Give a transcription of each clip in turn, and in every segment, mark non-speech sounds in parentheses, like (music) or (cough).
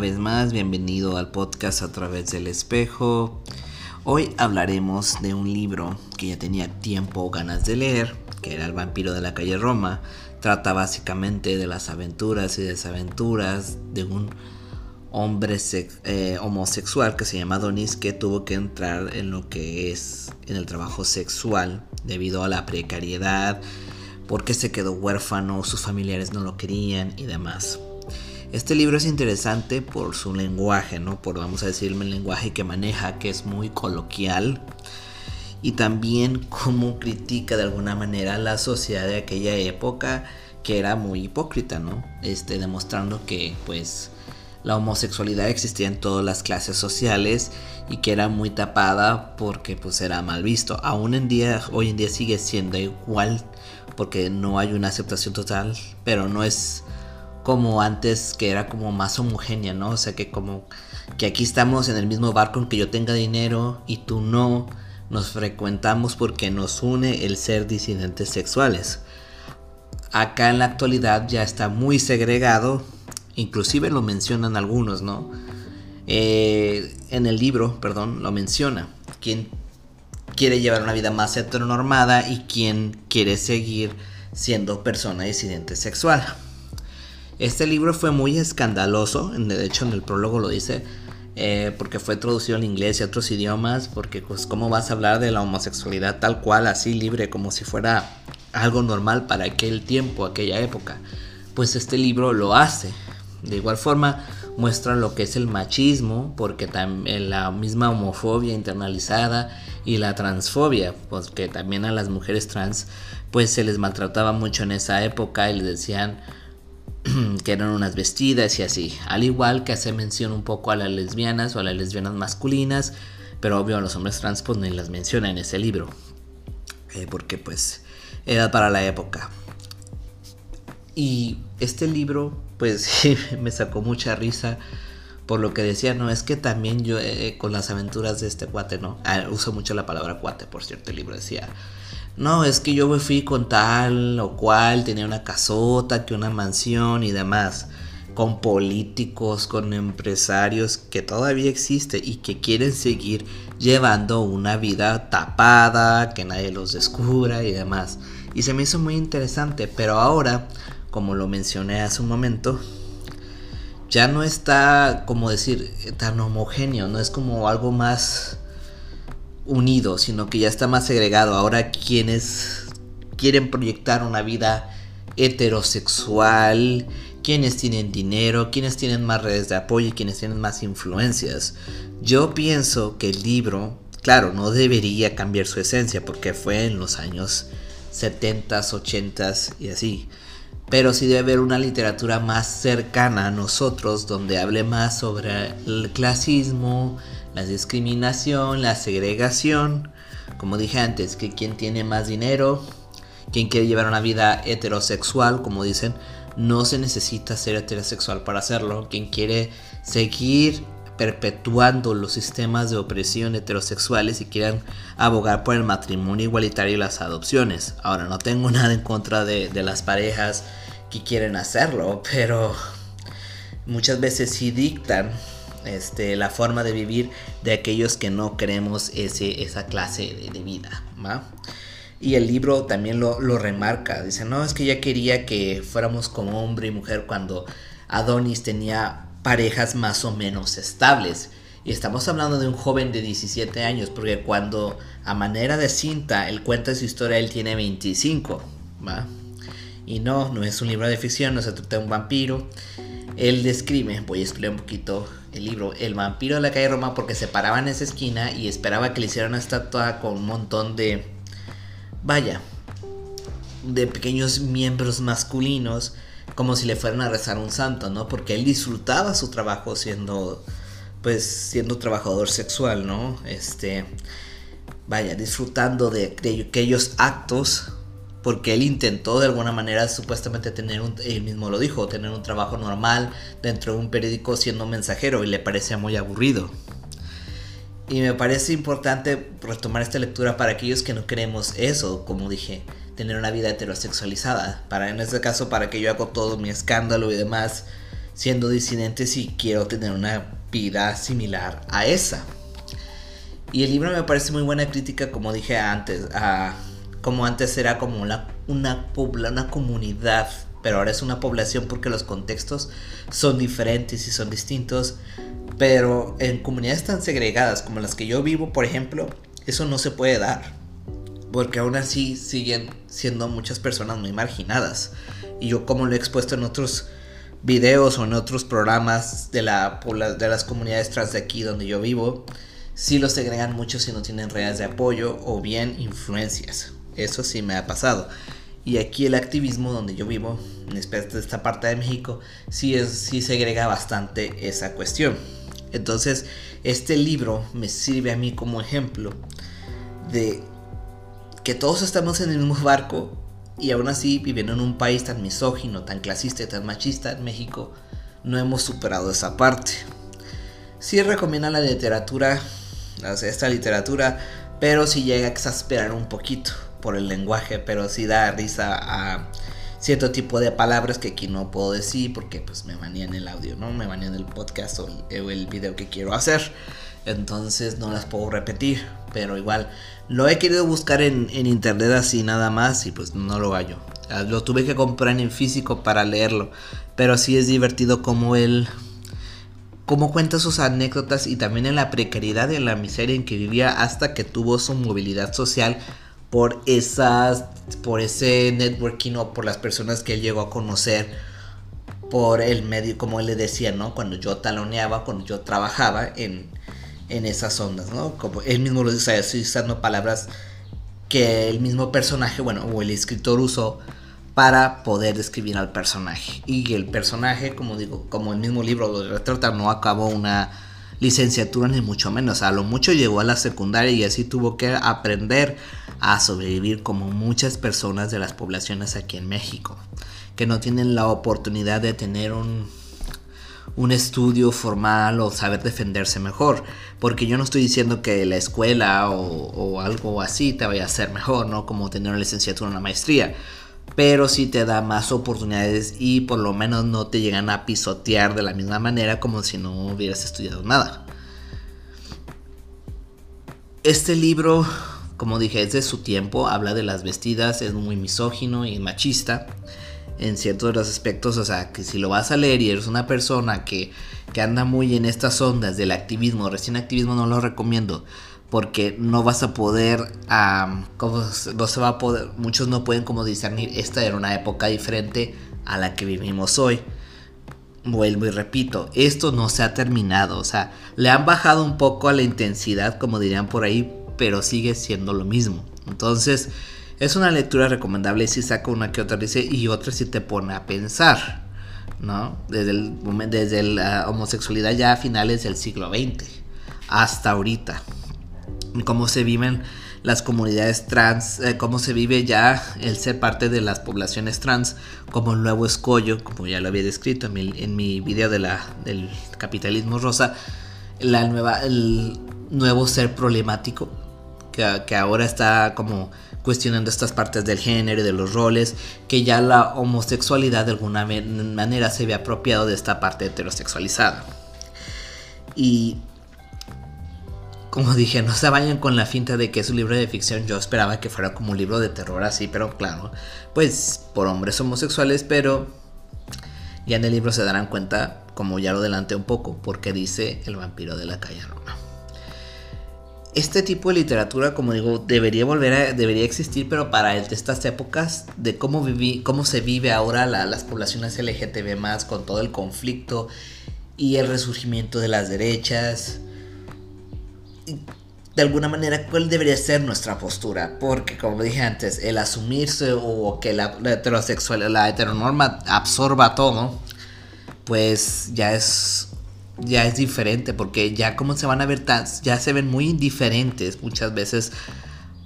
vez más, bienvenido al podcast a través del espejo. Hoy hablaremos de un libro que ya tenía tiempo o ganas de leer, que era El vampiro de la calle Roma. Trata básicamente de las aventuras y desaventuras de un hombre eh, homosexual que se llama Donis que tuvo que entrar en lo que es en el trabajo sexual debido a la precariedad, porque se quedó huérfano, sus familiares no lo querían y demás. Este libro es interesante por su lenguaje, ¿no? Por, vamos a decirme, el lenguaje que maneja, que es muy coloquial. Y también cómo critica de alguna manera la sociedad de aquella época, que era muy hipócrita, ¿no? Este, demostrando que, pues, la homosexualidad existía en todas las clases sociales y que era muy tapada porque pues era mal visto. Aún en día, hoy en día sigue siendo igual porque no hay una aceptación total, pero no es como antes que era como más homogénea, ¿no? O sea que como que aquí estamos en el mismo barco en que yo tenga dinero y tú no, nos frecuentamos porque nos une el ser disidentes sexuales. Acá en la actualidad ya está muy segregado, inclusive lo mencionan algunos, ¿no? Eh, en el libro, perdón, lo menciona. Quien quiere llevar una vida más heteronormada y quien quiere seguir siendo persona disidente sexual. Este libro fue muy escandaloso, de hecho en el prólogo lo dice, eh, porque fue traducido en inglés y otros idiomas, porque pues cómo vas a hablar de la homosexualidad tal cual, así libre, como si fuera algo normal para aquel tiempo, aquella época. Pues este libro lo hace. De igual forma muestra lo que es el machismo, porque también la misma homofobia internalizada y la transfobia, porque también a las mujeres trans pues se les maltrataba mucho en esa época y les decían que eran unas vestidas y así. Al igual que hace mención un poco a las lesbianas o a las lesbianas masculinas, pero obvio a los hombres trans pues ni las menciona en ese libro. Eh, porque pues era para la época. Y este libro pues (laughs) me sacó mucha risa por lo que decía, no, es que también yo eh, con las aventuras de este cuate, no, ah, uso mucho la palabra cuate, por cierto, el libro decía, no, es que yo me fui con tal o cual, tenía una casota, que una mansión y demás, con políticos, con empresarios que todavía existe y que quieren seguir llevando una vida tapada, que nadie los descubra y demás. Y se me hizo muy interesante, pero ahora, como lo mencioné hace un momento, ya no está, como decir, tan homogéneo, no es como algo más unido, sino que ya está más segregado. Ahora quienes quieren proyectar una vida heterosexual, quienes tienen dinero, quienes tienen más redes de apoyo y quienes tienen más influencias. Yo pienso que el libro, claro, no debería cambiar su esencia porque fue en los años 70, 80 y así. Pero sí debe haber una literatura más cercana a nosotros donde hable más sobre el clasismo, la discriminación, la segregación, como dije antes, que quien tiene más dinero, quien quiere llevar una vida heterosexual, como dicen, no se necesita ser heterosexual para hacerlo. Quien quiere seguir perpetuando los sistemas de opresión heterosexuales y quieran abogar por el matrimonio igualitario y las adopciones. Ahora, no tengo (laughs) nada en contra de, de las parejas que quieren hacerlo, pero muchas veces sí dictan este, la forma de vivir de aquellos que no queremos ese, esa clase de, vida. Y el libro también lo, remarca. Dice, no, es que ya quería que fuéramos como hombre y mujer cuando Adonis tenía parejas más o menos estables. Y estamos hablando de un joven de 17 años, porque cuando a manera de cinta él cuenta su historia, él tiene 25. Y no, no es un libro de ficción, no se trata de un vampiro. Él describe, voy a explicar un poquito el libro, el vampiro de la calle Roma, porque se paraba en esa esquina y esperaba que le hicieran una estatua con un montón de, vaya, de pequeños miembros masculinos, como si le fueran a rezar un santo, ¿no? Porque él disfrutaba su trabajo siendo, pues, siendo trabajador sexual, ¿no? Este, vaya, disfrutando de aquellos actos porque él intentó de alguna manera supuestamente tener un, mismo lo dijo, tener un trabajo normal dentro de un periódico siendo mensajero y le parecía muy aburrido. Y me parece importante retomar esta lectura para aquellos que no queremos eso, como dije, tener una vida heterosexualizada. Para en este caso, para que yo hago todo mi escándalo y demás, siendo disidente si quiero tener una vida similar a esa. Y el libro me parece muy buena crítica, como dije antes, a, como antes era como una, una, una comunidad, pero ahora es una población porque los contextos son diferentes y son distintos. Pero en comunidades tan segregadas como las que yo vivo, por ejemplo, eso no se puede dar. Porque aún así siguen siendo muchas personas muy marginadas. Y yo como lo he expuesto en otros videos o en otros programas de, la, de las comunidades trans de aquí donde yo vivo, sí los segregan mucho si no tienen redes de apoyo o bien influencias. Eso sí me ha pasado. Y aquí el activismo donde yo vivo, en esta parte de México, sí, es, sí segrega bastante esa cuestión. Entonces, este libro me sirve a mí como ejemplo de que todos estamos en el mismo barco y aún así viviendo en un país tan misógino, tan clasista y tan machista en México, no hemos superado esa parte. Sí recomienda la literatura, esta literatura, pero sí llega a exasperar un poquito por el lenguaje, pero sí da risa a cierto tipo de palabras que aquí no puedo decir porque pues me en el audio, ¿no? Me en el podcast o el, el video que quiero hacer. Entonces no las puedo repetir, pero igual lo he querido buscar en, en internet así nada más y pues no lo hallo. Ah, lo tuve que comprar en físico para leerlo, pero sí es divertido como él cómo cuenta sus anécdotas y también en la precariedad y en la miseria en que vivía hasta que tuvo su movilidad social por esas por ese networking o por las personas que él llegó a conocer por el medio como él le decía no cuando yo taloneaba cuando yo trabajaba en, en esas ondas no como él mismo lo dice estoy usando palabras que el mismo personaje bueno o el escritor usó para poder describir al personaje. Y el personaje, como digo, como el mismo libro lo retrata, no acabó una licenciatura ni mucho menos. A lo mucho llegó a la secundaria y así tuvo que aprender a sobrevivir como muchas personas de las poblaciones aquí en México, que no tienen la oportunidad de tener un, un estudio formal o saber defenderse mejor. Porque yo no estoy diciendo que la escuela o, o algo así te vaya a hacer mejor, ¿no? Como tener una licenciatura o una maestría pero sí te da más oportunidades y por lo menos no te llegan a pisotear de la misma manera como si no hubieras estudiado nada. Este libro, como dije, es de su tiempo, habla de las vestidas, es muy misógino y machista en ciertos de los aspectos, o sea, que si lo vas a leer y eres una persona que, que anda muy en estas ondas del activismo, recién activismo no lo recomiendo, porque no vas a poder, como no se va a poder, muchos no pueden como discernir, esta era una época diferente a la que vivimos hoy. Vuelvo y repito, esto no se ha terminado, o sea, le han bajado un poco a la intensidad, como dirían por ahí, pero sigue siendo lo mismo. Entonces, es una lectura recomendable si saca una que otra dice y otra si te pone a pensar, ¿no? Desde la homosexualidad ya a finales del siglo XX hasta ahorita cómo se viven las comunidades trans, eh, cómo se vive ya el ser parte de las poblaciones trans como el nuevo escollo, como ya lo había descrito en mi, en mi video de la, del capitalismo rosa, la nueva, el nuevo ser problemático que, que ahora está como cuestionando estas partes del género y de los roles, que ya la homosexualidad de alguna manera se ve apropiado de esta parte heterosexualizada. Y como dije, no se vayan con la finta de que es un libro de ficción. Yo esperaba que fuera como un libro de terror así, pero claro, pues por hombres homosexuales, pero ya en el libro se darán cuenta, como ya lo adelanté un poco, porque dice el vampiro de la calle Roma. Este tipo de literatura, como digo, debería volver a, debería existir, pero para estas épocas de cómo, viví, cómo se vive ahora las poblaciones LGTB más con todo el conflicto y el resurgimiento de las derechas de alguna manera cuál debería ser nuestra postura, porque como dije antes, el asumirse o que la, heterosexual, la heteronorma absorba todo, pues ya es ya es diferente, porque ya como se van a ver ya se ven muy indiferentes muchas veces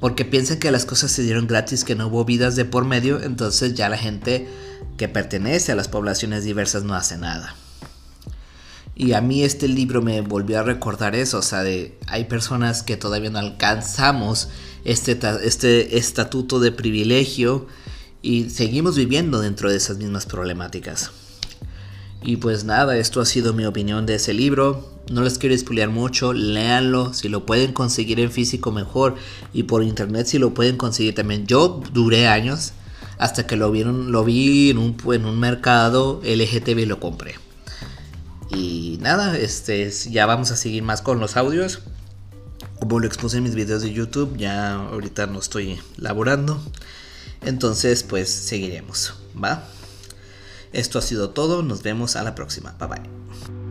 porque piensan que las cosas se dieron gratis, que no hubo vidas de por medio, entonces ya la gente que pertenece a las poblaciones diversas no hace nada. Y a mí este libro me volvió a recordar eso, o sea, de hay personas que todavía no alcanzamos este, este estatuto de privilegio y seguimos viviendo dentro de esas mismas problemáticas. Y pues nada, esto ha sido mi opinión de ese libro. No les quiero expoliar mucho, léanlo. Si lo pueden conseguir en físico, mejor. Y por internet, si lo pueden conseguir también. Yo duré años hasta que lo, vieron, lo vi en un, en un mercado LGTB y lo compré. Y nada, este, ya vamos a seguir más con los audios. Como lo expuse en mis videos de YouTube, ya ahorita no estoy laborando. Entonces, pues seguiremos, ¿va? Esto ha sido todo, nos vemos a la próxima. Bye bye.